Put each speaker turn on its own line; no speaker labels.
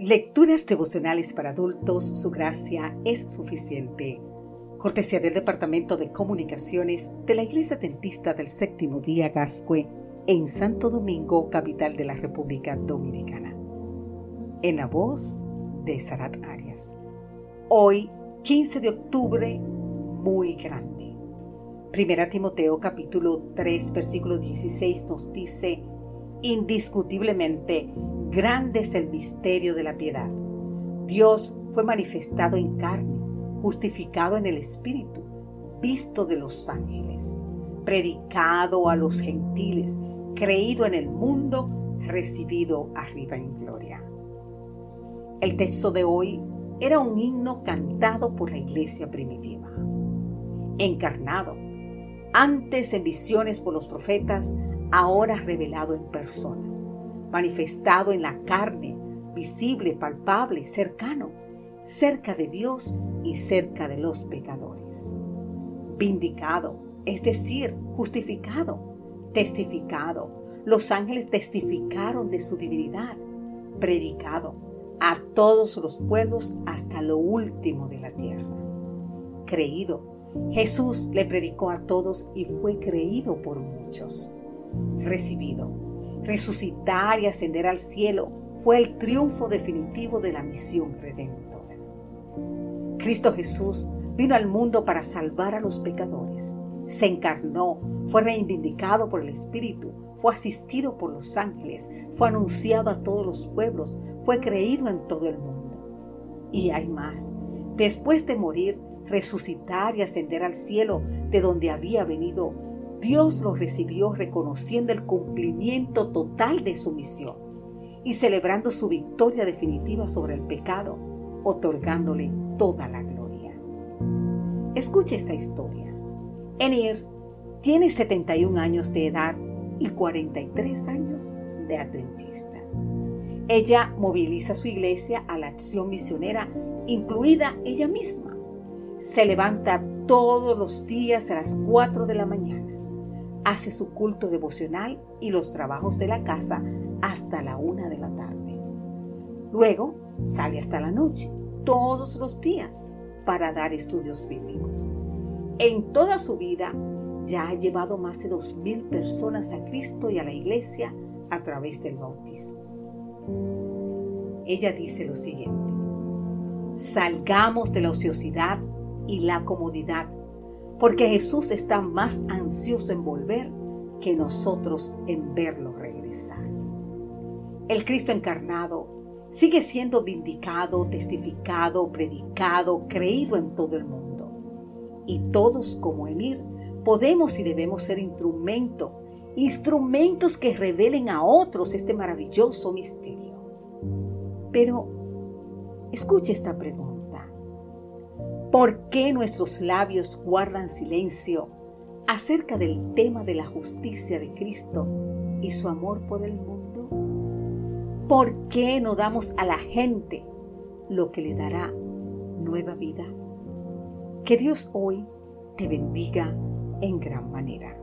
Lecturas devocionales para adultos, su gracia es suficiente. Cortesía del Departamento de Comunicaciones de la Iglesia Dentista del Séptimo Día Gascue en Santo Domingo, capital de la República Dominicana. En la voz de Sarat Arias. Hoy, 15 de octubre, muy grande. Primera Timoteo capítulo 3 versículo 16 nos dice, indiscutiblemente, Grande es el misterio de la piedad. Dios fue manifestado en carne, justificado en el Espíritu, visto de los ángeles, predicado a los gentiles, creído en el mundo, recibido arriba en gloria. El texto de hoy era un himno cantado por la iglesia primitiva. Encarnado, antes en visiones por los profetas, ahora revelado en persona manifestado en la carne, visible, palpable, cercano, cerca de Dios y cerca de los pecadores. Vindicado, es decir, justificado, testificado. Los ángeles testificaron de su divinidad, predicado a todos los pueblos hasta lo último de la tierra. Creído, Jesús le predicó a todos y fue creído por muchos. Recibido, resucitar y ascender al cielo fue el triunfo definitivo de la misión redentora. Cristo Jesús vino al mundo para salvar a los pecadores. Se encarnó, fue reivindicado por el Espíritu, fue asistido por los ángeles, fue anunciado a todos los pueblos, fue creído en todo el mundo. Y hay más. Después de morir, resucitar y ascender al cielo de donde había venido, Dios lo recibió reconociendo el cumplimiento total de su misión y celebrando su victoria definitiva sobre el pecado, otorgándole toda la gloria. Escuche esta historia. Enir tiene 71 años de edad y 43 años de adventista. Ella moviliza su iglesia a la acción misionera, incluida ella misma. Se levanta todos los días a las 4 de la mañana hace su culto devocional y los trabajos de la casa hasta la una de la tarde. Luego sale hasta la noche, todos los días, para dar estudios bíblicos. En toda su vida ya ha llevado más de dos mil personas a Cristo y a la iglesia a través del bautismo. Ella dice lo siguiente, salgamos de la ociosidad y la comodidad porque Jesús está más ansioso en volver que nosotros en verlo regresar. El Cristo encarnado sigue siendo vindicado, testificado, predicado, creído en todo el mundo. Y todos como Emir podemos y debemos ser instrumento, instrumentos que revelen a otros este maravilloso misterio. Pero escuche esta pregunta. ¿Por qué nuestros labios guardan silencio acerca del tema de la justicia de Cristo y su amor por el mundo? ¿Por qué no damos a la gente lo que le dará nueva vida? Que Dios hoy te bendiga en gran manera.